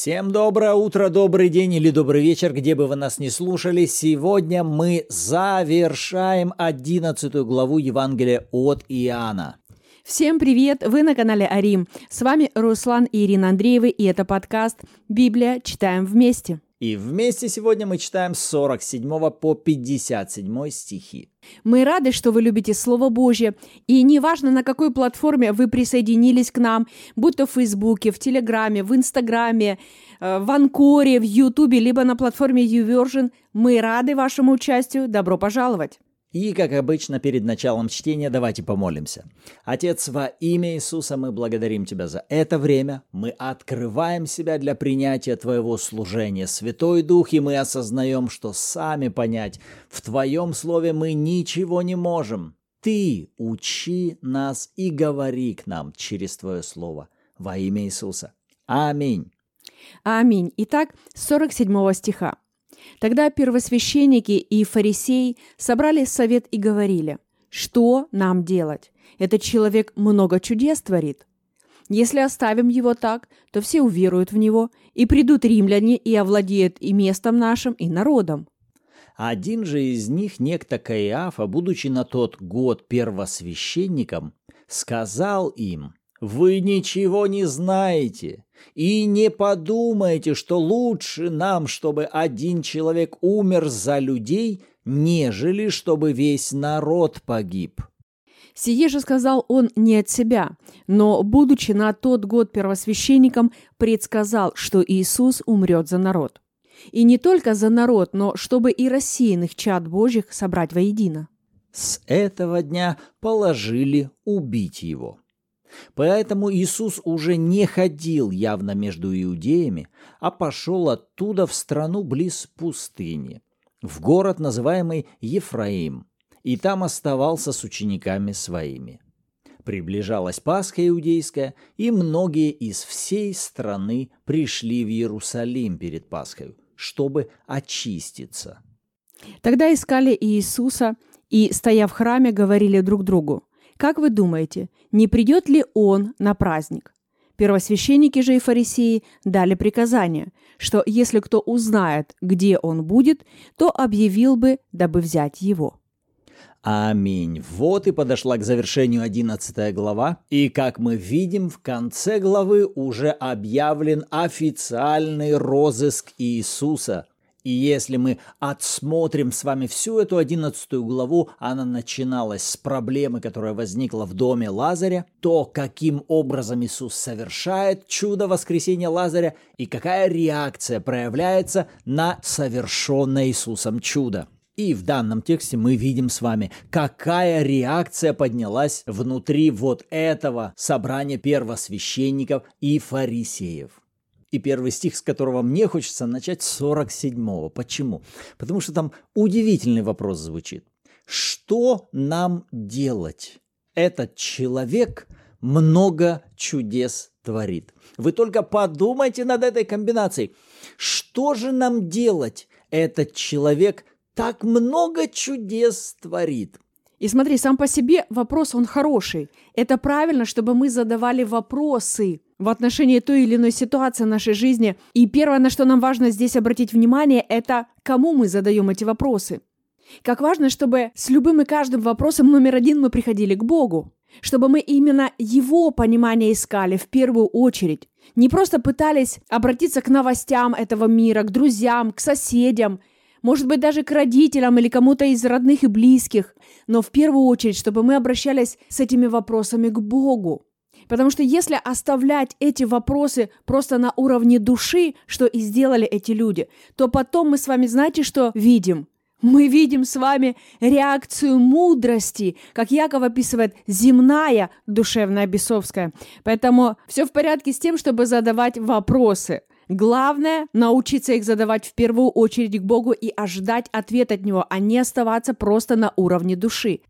Всем доброе утро, добрый день или добрый вечер, где бы вы нас не слушали. Сегодня мы завершаем 11 главу Евангелия от Иоанна. Всем привет! Вы на канале Арим. С вами Руслан и Ирина Андреевы, и это подкаст «Библия. Читаем вместе». И вместе сегодня мы читаем с 47 по 57 стихи. Мы рады, что вы любите Слово Божье, и неважно, на какой платформе вы присоединились к нам, будь то в Фейсбуке, в Телеграме, в Инстаграме, э, в Анкоре, в Ютубе, либо на платформе YouVersion, мы рады вашему участию. Добро пожаловать! И, как обычно, перед началом чтения давайте помолимся. Отец, во имя Иисуса мы благодарим Тебя за это время. Мы открываем себя для принятия Твоего служения. Святой Дух, и мы осознаем, что сами понять в Твоем Слове мы ничего не можем. Ты учи нас и говори к нам через Твое Слово. Во имя Иисуса. Аминь. Аминь. Итак, 47 стиха. Тогда первосвященники и фарисеи собрали совет и говорили, что нам делать? Этот человек много чудес творит. Если оставим его так, то все уверуют в него, и придут римляне и овладеют и местом нашим, и народом. Один же из них, некто Каиафа, будучи на тот год первосвященником, сказал им – вы ничего не знаете и не подумайте, что лучше нам, чтобы один человек умер за людей, нежели чтобы весь народ погиб. Сие же сказал он не от себя, но, будучи на тот год первосвященником, предсказал, что Иисус умрет за народ. И не только за народ, но чтобы и рассеянных чад Божьих собрать воедино. С этого дня положили убить его. Поэтому Иисус уже не ходил явно между иудеями, а пошел оттуда в страну близ пустыни, в город, называемый Ефраим, и там оставался с учениками своими. Приближалась Пасха иудейская, и многие из всей страны пришли в Иерусалим перед Пасхой, чтобы очиститься. Тогда искали Иисуса и, стоя в храме, говорили друг другу, как вы думаете, не придет ли он на праздник? Первосвященники же и фарисеи дали приказание, что если кто узнает, где он будет, то объявил бы, дабы взять его. Аминь. Вот и подошла к завершению 11 глава. И как мы видим, в конце главы уже объявлен официальный розыск Иисуса. И если мы отсмотрим с вами всю эту одиннадцатую главу, она начиналась с проблемы, которая возникла в доме Лазаря, то каким образом Иисус совершает чудо воскресения Лазаря и какая реакция проявляется на совершенное Иисусом чудо. И в данном тексте мы видим с вами, какая реакция поднялась внутри вот этого собрания первосвященников и фарисеев. И первый стих, с которого мне хочется начать, 47-го. Почему? Потому что там удивительный вопрос звучит. Что нам делать? Этот человек много чудес творит. Вы только подумайте над этой комбинацией. Что же нам делать? Этот человек так много чудес творит. И смотри, сам по себе вопрос, он хороший. Это правильно, чтобы мы задавали вопросы в отношении той или иной ситуации нашей жизни. И первое, на что нам важно здесь обратить внимание, это кому мы задаем эти вопросы. Как важно, чтобы с любым и каждым вопросом номер один мы приходили к Богу. Чтобы мы именно Его понимание искали в первую очередь. Не просто пытались обратиться к новостям этого мира, к друзьям, к соседям, может быть, даже к родителям или кому-то из родных и близких, но в первую очередь, чтобы мы обращались с этими вопросами к Богу. Потому что если оставлять эти вопросы просто на уровне души, что и сделали эти люди, то потом мы с вами знаете, что видим? Мы видим с вами реакцию мудрости, как Яков описывает, земная, душевная, бесовская. Поэтому все в порядке с тем, чтобы задавать вопросы. Главное – научиться их задавать в первую очередь к Богу и ожидать ответ от Него, а не оставаться просто на уровне души.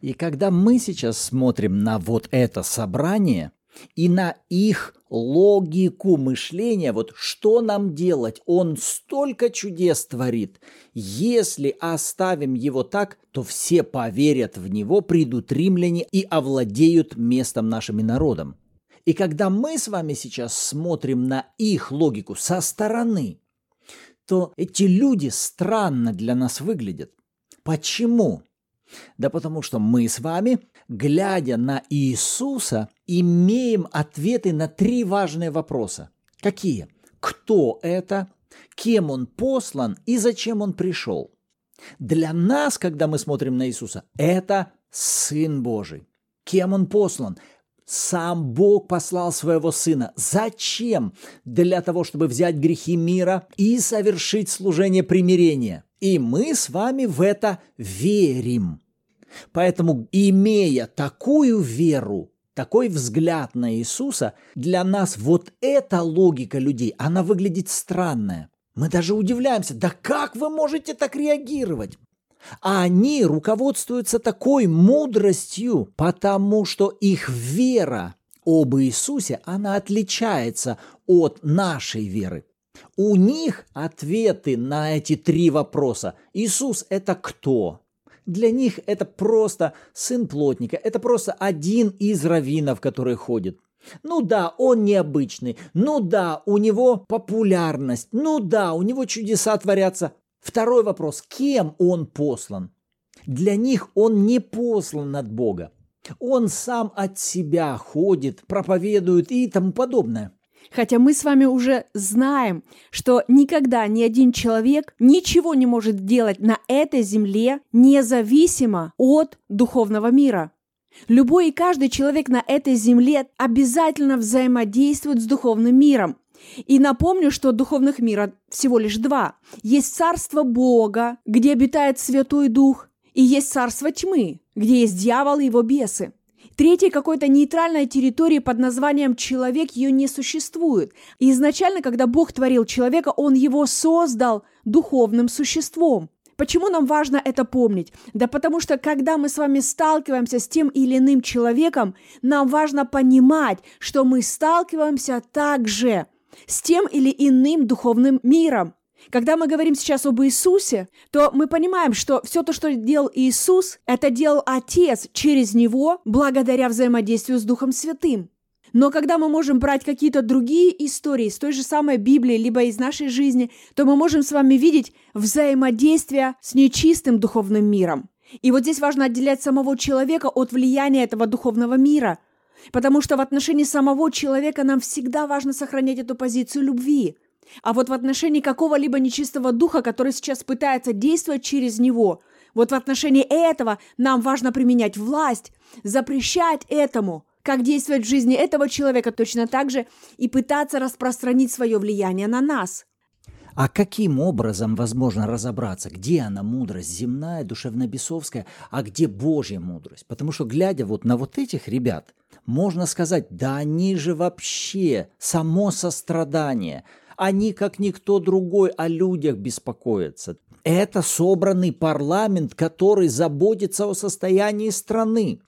И когда мы сейчас смотрим на вот это собрание и на их логику мышления, вот что нам делать, он столько чудес творит. Если оставим его так, то все поверят в него, придут римляне и овладеют местом нашим и народом. И когда мы с вами сейчас смотрим на их логику со стороны, то эти люди странно для нас выглядят. Почему? Да потому что мы с вами, глядя на Иисуса, имеем ответы на три важные вопроса. Какие? Кто это? Кем он послан и зачем он пришел? Для нас, когда мы смотрим на Иисуса, это Сын Божий. Кем он послан? Сам Бог послал своего Сына. Зачем? Для того, чтобы взять грехи мира и совершить служение примирения. И мы с вами в это верим. Поэтому, имея такую веру, такой взгляд на Иисуса, для нас вот эта логика людей, она выглядит странная. Мы даже удивляемся, да как вы можете так реагировать? А они руководствуются такой мудростью, потому что их вера об Иисусе, она отличается от нашей веры. У них ответы на эти три вопроса. Иисус – это кто? Для них это просто сын плотника, это просто один из раввинов, который ходит. Ну да, он необычный, ну да, у него популярность, ну да, у него чудеса творятся. Второй вопрос, кем он послан? Для них он не послан от Бога. Он сам от себя ходит, проповедует и тому подобное. Хотя мы с вами уже знаем, что никогда ни один человек ничего не может делать на этой земле независимо от духовного мира. Любой и каждый человек на этой земле обязательно взаимодействует с духовным миром. И напомню, что духовных мира всего лишь два. Есть царство Бога, где обитает Святой Дух, и есть царство тьмы, где есть дьявол и его бесы. Третьей какой-то нейтральной территории под названием «человек» ее не существует. Изначально, когда Бог творил человека, Он его создал духовным существом. Почему нам важно это помнить? Да потому что, когда мы с вами сталкиваемся с тем или иным человеком, нам важно понимать, что мы сталкиваемся также с тем или иным духовным миром. Когда мы говорим сейчас об Иисусе, то мы понимаем, что все то, что делал Иисус, это делал Отец через Него, благодаря взаимодействию с Духом Святым. Но когда мы можем брать какие-то другие истории с той же самой Библии, либо из нашей жизни, то мы можем с вами видеть взаимодействие с нечистым духовным миром. И вот здесь важно отделять самого человека от влияния этого духовного мира, потому что в отношении самого человека нам всегда важно сохранять эту позицию любви. А вот в отношении какого-либо нечистого духа, который сейчас пытается действовать через него, вот в отношении этого нам важно применять власть, запрещать этому – как действовать в жизни этого человека точно так же и пытаться распространить свое влияние на нас. А каким образом возможно разобраться, где она мудрость земная, душевно-бесовская, а где Божья мудрость? Потому что, глядя вот на вот этих ребят, можно сказать, да они же вообще само сострадание. Они, как никто другой, о людях беспокоятся. Это собранный парламент, который заботится о состоянии страны.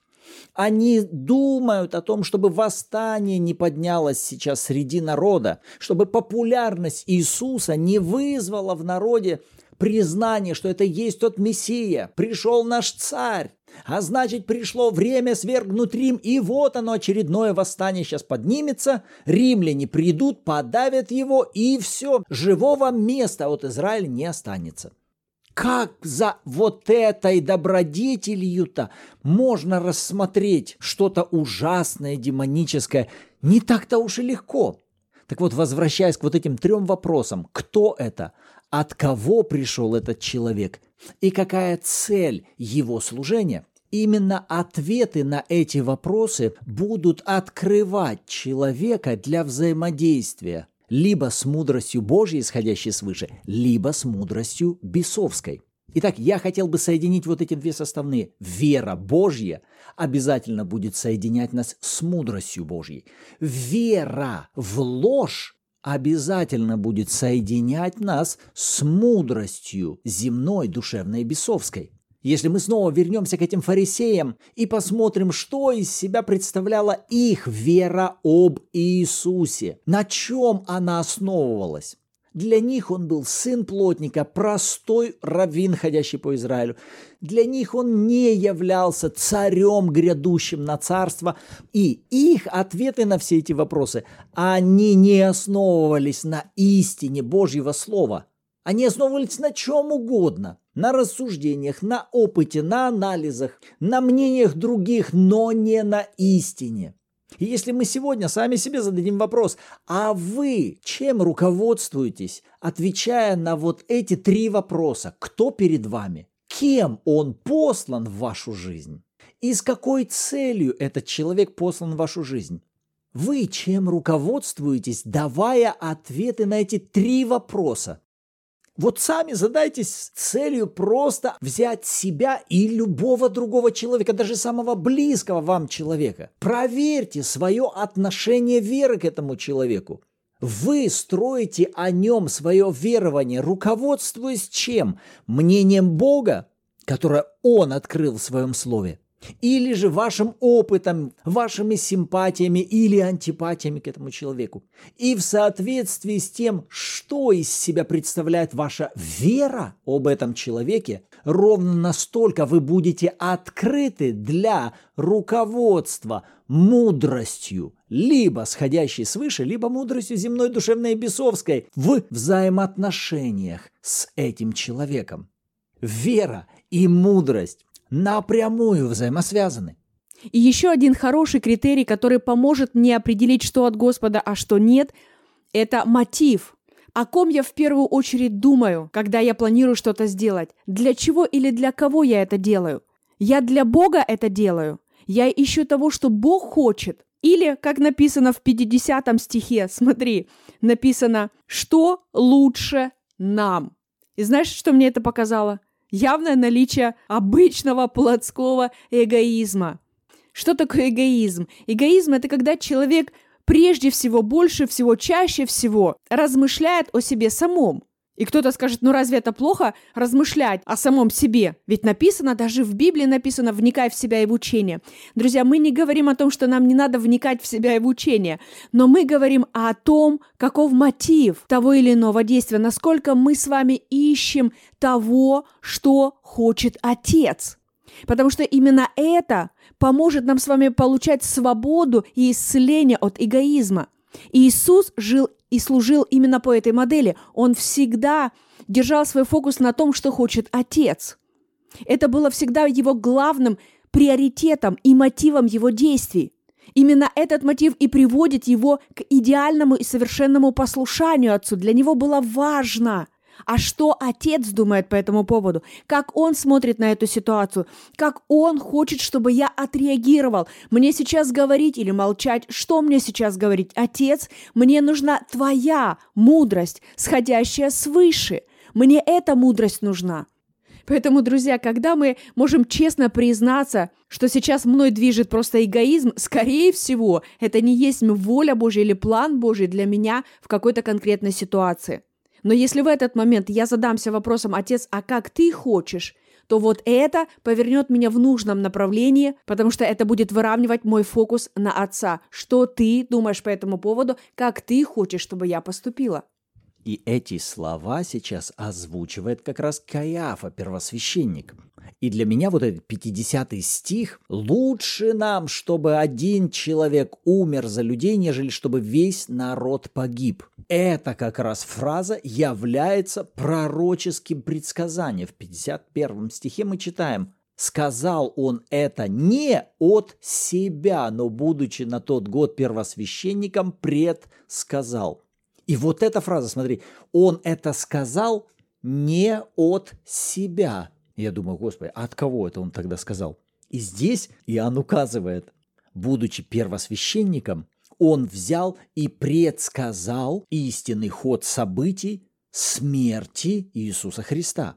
Они думают о том, чтобы восстание не поднялось сейчас среди народа, чтобы популярность Иисуса не вызвала в народе признание, что это есть тот Мессия, пришел наш царь. А значит, пришло время свергнуть Рим, и вот оно, очередное восстание сейчас поднимется, римляне придут, подавят его, и все, живого места от Израиля не останется. Как за вот этой добродетелью-то можно рассмотреть что-то ужасное, демоническое? Не так-то уж и легко. Так вот, возвращаясь к вот этим трем вопросам. Кто это? От кого пришел этот человек? И какая цель его служения? Именно ответы на эти вопросы будут открывать человека для взаимодействия либо с мудростью Божьей, исходящей свыше, либо с мудростью бесовской. Итак, я хотел бы соединить вот эти две составные. Вера Божья обязательно будет соединять нас с мудростью Божьей. Вера в ложь обязательно будет соединять нас с мудростью земной, душевной и бесовской. Если мы снова вернемся к этим фарисеям и посмотрим, что из себя представляла их вера об Иисусе, на чем она основывалась. Для них он был сын плотника, простой раввин, ходящий по Израилю. Для них он не являлся царем, грядущим на царство. И их ответы на все эти вопросы, они не основывались на истине Божьего Слова. Они основывались на чем угодно. На рассуждениях, на опыте, на анализах, на мнениях других, но не на истине. И если мы сегодня сами себе зададим вопрос, а вы чем руководствуетесь, отвечая на вот эти три вопроса? Кто перед вами? Кем он послан в вашу жизнь? И с какой целью этот человек послан в вашу жизнь? Вы чем руководствуетесь, давая ответы на эти три вопроса? Вот сами задайтесь целью просто взять себя и любого другого человека, даже самого близкого вам человека. Проверьте свое отношение веры к этому человеку. Вы строите о нем свое верование, руководствуясь чем? Мнением Бога, которое Он открыл в своем слове – или же вашим опытом, вашими симпатиями или антипатиями к этому человеку. И в соответствии с тем, что из себя представляет ваша вера об этом человеке, ровно настолько вы будете открыты для руководства мудростью, либо сходящей свыше, либо мудростью земной, душевной и бесовской в взаимоотношениях с этим человеком. Вера и мудрость напрямую взаимосвязаны. И еще один хороший критерий, который поможет мне определить, что от Господа, а что нет, это мотив. О ком я в первую очередь думаю, когда я планирую что-то сделать? Для чего или для кого я это делаю? Я для Бога это делаю. Я ищу того, что Бог хочет. Или, как написано в 50 стихе, смотри, написано, что лучше нам. И знаешь, что мне это показало? Явное наличие обычного плотского эгоизма. Что такое эгоизм? Эгоизм – это когда человек прежде всего, больше всего, чаще всего размышляет о себе самом – и кто-то скажет, ну разве это плохо размышлять о самом себе? Ведь написано, даже в Библии написано, вникай в себя и в учение. Друзья, мы не говорим о том, что нам не надо вникать в себя и в учение, но мы говорим о том, каков мотив того или иного действия, насколько мы с вами ищем того, что хочет Отец. Потому что именно это поможет нам с вами получать свободу и исцеление от эгоизма. Иисус жил и служил именно по этой модели. Он всегда держал свой фокус на том, что хочет Отец. Это было всегда его главным приоритетом и мотивом его действий. Именно этот мотив и приводит его к идеальному и совершенному послушанию Отцу. Для него было важно – а что отец думает по этому поводу? Как он смотрит на эту ситуацию? Как он хочет, чтобы я отреагировал? Мне сейчас говорить или молчать? Что мне сейчас говорить? Отец, мне нужна твоя мудрость, сходящая свыше. Мне эта мудрость нужна. Поэтому, друзья, когда мы можем честно признаться, что сейчас мной движет просто эгоизм, скорее всего, это не есть воля Божья или план Божий для меня в какой-то конкретной ситуации. Но если в этот момент я задамся вопросом, отец, а как ты хочешь, то вот это повернет меня в нужном направлении, потому что это будет выравнивать мой фокус на отца. Что ты думаешь по этому поводу, как ты хочешь, чтобы я поступила? И эти слова сейчас озвучивает как раз Каиафа, первосвященник. И для меня вот этот 50 стих «Лучше нам, чтобы один человек умер за людей, нежели чтобы весь народ погиб». Это как раз фраза является пророческим предсказанием. В 51 стихе мы читаем Сказал он это не от себя, но, будучи на тот год первосвященником, предсказал. И вот эта фраза, смотри, он это сказал не от себя. Я думаю, Господи, а от кого это он тогда сказал? И здесь Иоанн указывает, будучи первосвященником, он взял и предсказал истинный ход событий смерти Иисуса Христа.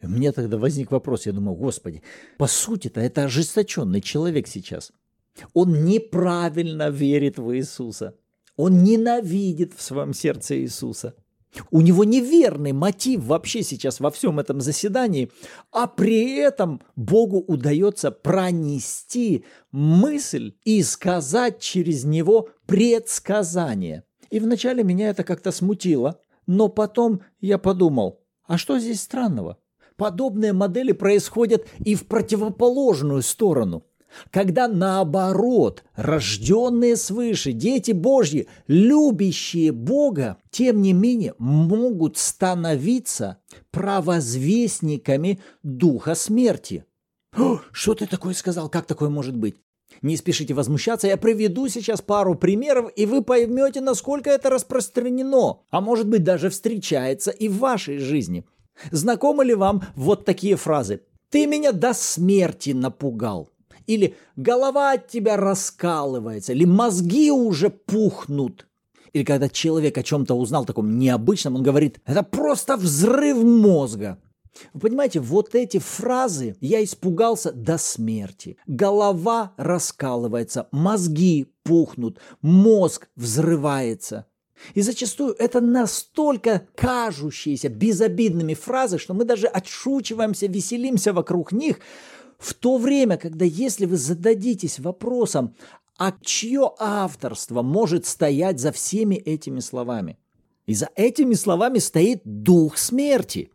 И меня тогда возник вопрос, я думаю, Господи, по сути-то это ожесточенный человек сейчас. Он неправильно верит в Иисуса. Он ненавидит в своем сердце Иисуса. У него неверный мотив вообще сейчас во всем этом заседании, а при этом Богу удается пронести мысль и сказать через него предсказание. И вначале меня это как-то смутило, Но потом я подумал, а что здесь странного? Подобные модели происходят и в противоположную сторону. Когда наоборот, рожденные свыше, дети Божьи, любящие Бога, тем не менее могут становиться провозвестниками духа смерти. Что ты такое сказал? Как такое может быть? Не спешите возмущаться, я приведу сейчас пару примеров, и вы поймете, насколько это распространено, а может быть даже встречается и в вашей жизни. Знакомы ли вам вот такие фразы? «Ты меня до смерти напугал» или «голова от тебя раскалывается», или «мозги уже пухнут». Или когда человек о чем-то узнал таком необычном, он говорит «это просто взрыв мозга». Вы понимаете, вот эти фразы я испугался до смерти. Голова раскалывается, мозги пухнут, мозг взрывается. И зачастую это настолько кажущиеся безобидными фразы, что мы даже отшучиваемся, веселимся вокруг них, в то время, когда если вы зададитесь вопросом, а чье авторство может стоять за всеми этими словами? И за этими словами стоит дух смерти.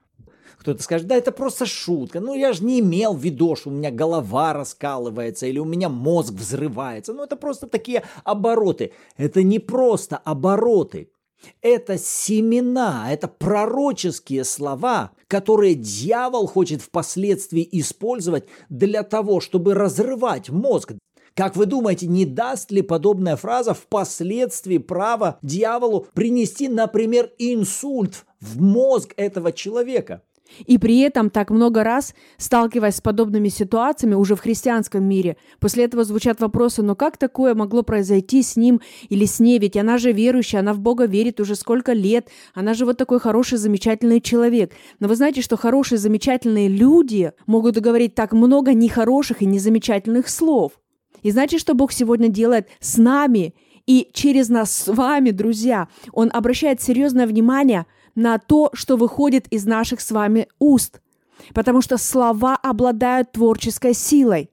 Кто-то скажет, да это просто шутка. Ну я же не имел в виду, что у меня голова раскалывается или у меня мозг взрывается. Ну это просто такие обороты. Это не просто обороты. Это семена, это пророческие слова, которые дьявол хочет впоследствии использовать для того, чтобы разрывать мозг. Как вы думаете, не даст ли подобная фраза впоследствии право дьяволу принести, например, инсульт в мозг этого человека? И при этом так много раз, сталкиваясь с подобными ситуациями уже в христианском мире, после этого звучат вопросы, но как такое могло произойти с ним или с ней? Ведь она же верующая, она в Бога верит уже сколько лет, она же вот такой хороший, замечательный человек. Но вы знаете, что хорошие, замечательные люди могут говорить так много нехороших и незамечательных слов. И знаете, что Бог сегодня делает с нами и через нас с вами, друзья? Он обращает серьезное внимание – на то, что выходит из наших с вами уст. Потому что слова обладают творческой силой.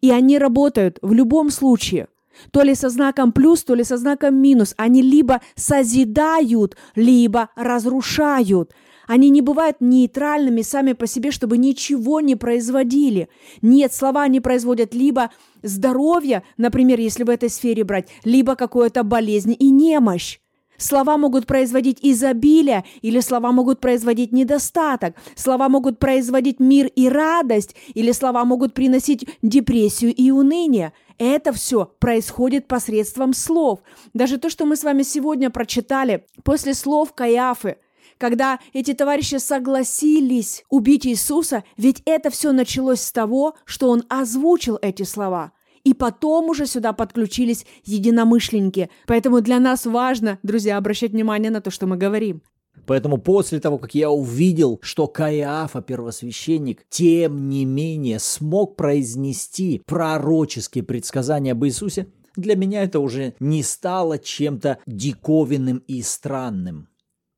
И они работают в любом случае. То ли со знаком плюс, то ли со знаком минус. Они либо созидают, либо разрушают. Они не бывают нейтральными сами по себе, чтобы ничего не производили. Нет, слова не производят либо здоровье, например, если в этой сфере брать, либо какую-то болезнь и немощь. Слова могут производить изобилие или слова могут производить недостаток. Слова могут производить мир и радость или слова могут приносить депрессию и уныние. Это все происходит посредством слов. Даже то, что мы с вами сегодня прочитали после слов Каиафы, когда эти товарищи согласились убить Иисуса, ведь это все началось с того, что он озвучил эти слова – и потом уже сюда подключились единомышленники. Поэтому для нас важно, друзья, обращать внимание на то, что мы говорим. Поэтому после того, как я увидел, что Каиафа, первосвященник, тем не менее смог произнести пророческие предсказания об Иисусе, для меня это уже не стало чем-то диковинным и странным.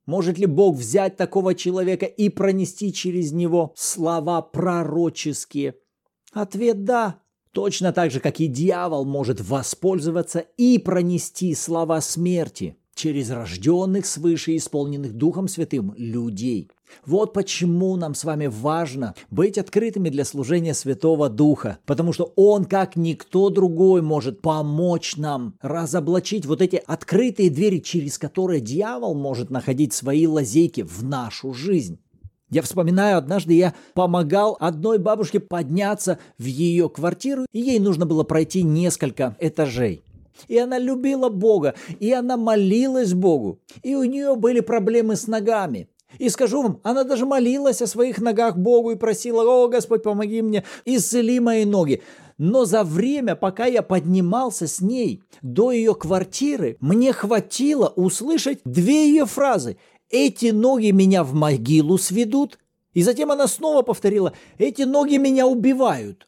Может ли Бог взять такого человека и пронести через него слова пророческие? Ответ – да. Точно так же, как и дьявол может воспользоваться и пронести слова смерти через рожденных свыше исполненных Духом Святым людей. Вот почему нам с вами важно быть открытыми для служения Святого Духа, потому что Он, как никто другой, может помочь нам разоблачить вот эти открытые двери, через которые дьявол может находить свои лазейки в нашу жизнь. Я вспоминаю, однажды я помогал одной бабушке подняться в ее квартиру, и ей нужно было пройти несколько этажей. И она любила Бога, и она молилась Богу, и у нее были проблемы с ногами. И скажу вам, она даже молилась о своих ногах Богу и просила, «О, Господь, помоги мне, исцели мои ноги». Но за время, пока я поднимался с ней до ее квартиры, мне хватило услышать две ее фразы эти ноги меня в могилу сведут. И затем она снова повторила, эти ноги меня убивают.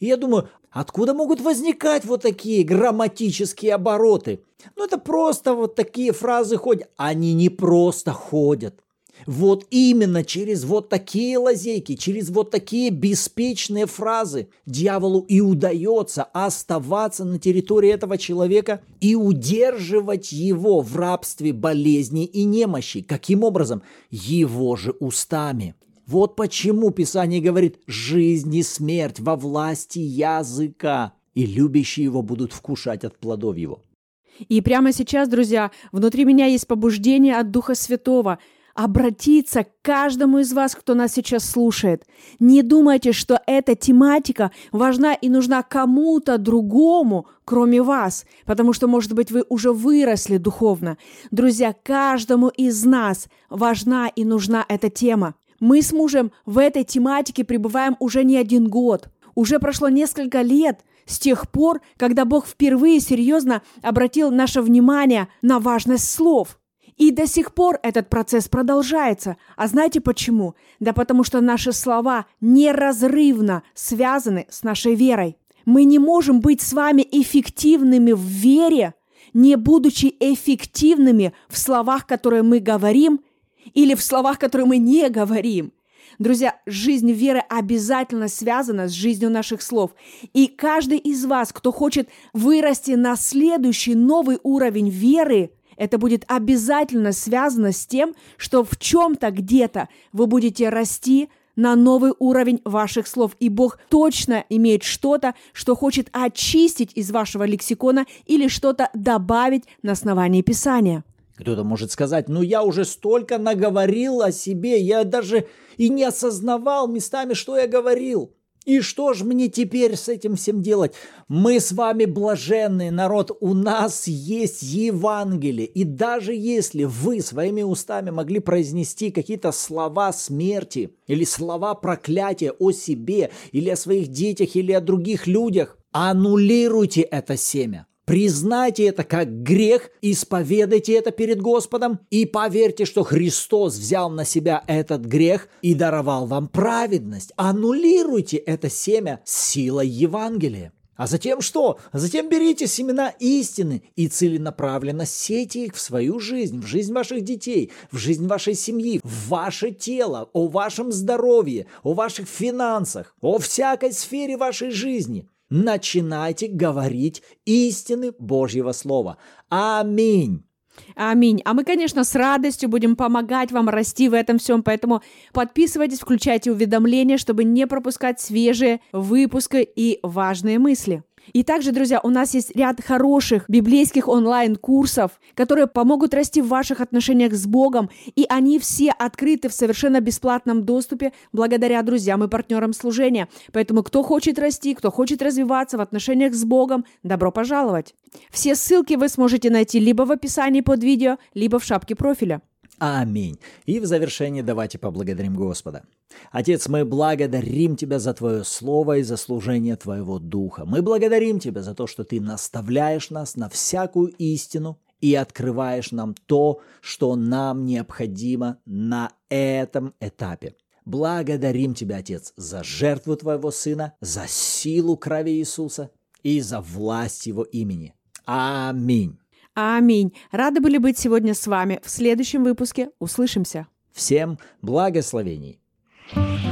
И я думаю, откуда могут возникать вот такие грамматические обороты? Ну, это просто вот такие фразы ходят. Они не просто ходят. Вот именно через вот такие лазейки, через вот такие беспечные фразы дьяволу и удается оставаться на территории этого человека и удерживать его в рабстве болезней и немощи. Каким образом? Его же устами. Вот почему Писание говорит «жизнь и смерть во власти языка, и любящие его будут вкушать от плодов его». И прямо сейчас, друзья, внутри меня есть побуждение от Духа Святого обратиться к каждому из вас, кто нас сейчас слушает. Не думайте, что эта тематика важна и нужна кому-то другому, кроме вас, потому что, может быть, вы уже выросли духовно. Друзья, каждому из нас важна и нужна эта тема. Мы с мужем в этой тематике пребываем уже не один год. Уже прошло несколько лет, с тех пор, когда Бог впервые серьезно обратил наше внимание на важность слов. И до сих пор этот процесс продолжается. А знаете почему? Да потому что наши слова неразрывно связаны с нашей верой. Мы не можем быть с вами эффективными в вере, не будучи эффективными в словах, которые мы говорим, или в словах, которые мы не говорим. Друзья, жизнь веры обязательно связана с жизнью наших слов. И каждый из вас, кто хочет вырасти на следующий новый уровень веры, это будет обязательно связано с тем, что в чем-то где-то вы будете расти на новый уровень ваших слов. И Бог точно имеет что-то, что хочет очистить из вашего лексикона или что-то добавить на основании Писания. Кто-то может сказать, ну я уже столько наговорил о себе, я даже и не осознавал местами, что я говорил. И что же мне теперь с этим всем делать? Мы с вами блаженный народ, у нас есть Евангелие. И даже если вы своими устами могли произнести какие-то слова смерти или слова проклятия о себе, или о своих детях, или о других людях, аннулируйте это семя. Признайте это как грех, исповедайте это перед Господом и поверьте, что Христос взял на себя этот грех и даровал вам праведность. Аннулируйте это семя силой Евангелия. А затем что? А затем берите семена истины и целенаправленно сейте их в свою жизнь, в жизнь ваших детей, в жизнь вашей семьи, в ваше тело, о вашем здоровье, о ваших финансах, о всякой сфере вашей жизни начинайте говорить истины Божьего Слова. Аминь. Аминь. А мы, конечно, с радостью будем помогать вам расти в этом всем, поэтому подписывайтесь, включайте уведомления, чтобы не пропускать свежие выпуски и важные мысли. И также, друзья, у нас есть ряд хороших библейских онлайн-курсов, которые помогут расти в ваших отношениях с Богом, и они все открыты в совершенно бесплатном доступе благодаря друзьям и партнерам служения. Поэтому кто хочет расти, кто хочет развиваться в отношениях с Богом, добро пожаловать. Все ссылки вы сможете найти либо в описании под видео, либо в шапке профиля. Аминь. И в завершение давайте поблагодарим Господа. Отец, мы благодарим Тебя за Твое Слово и за служение Твоего Духа. Мы благодарим Тебя за то, что Ты наставляешь нас на всякую истину и открываешь нам то, что нам необходимо на этом этапе. Благодарим Тебя, Отец, за жертву Твоего Сына, за силу крови Иисуса и за власть Его имени. Аминь. Аминь. Рады были быть сегодня с вами. В следующем выпуске услышимся. Всем благословений. thank you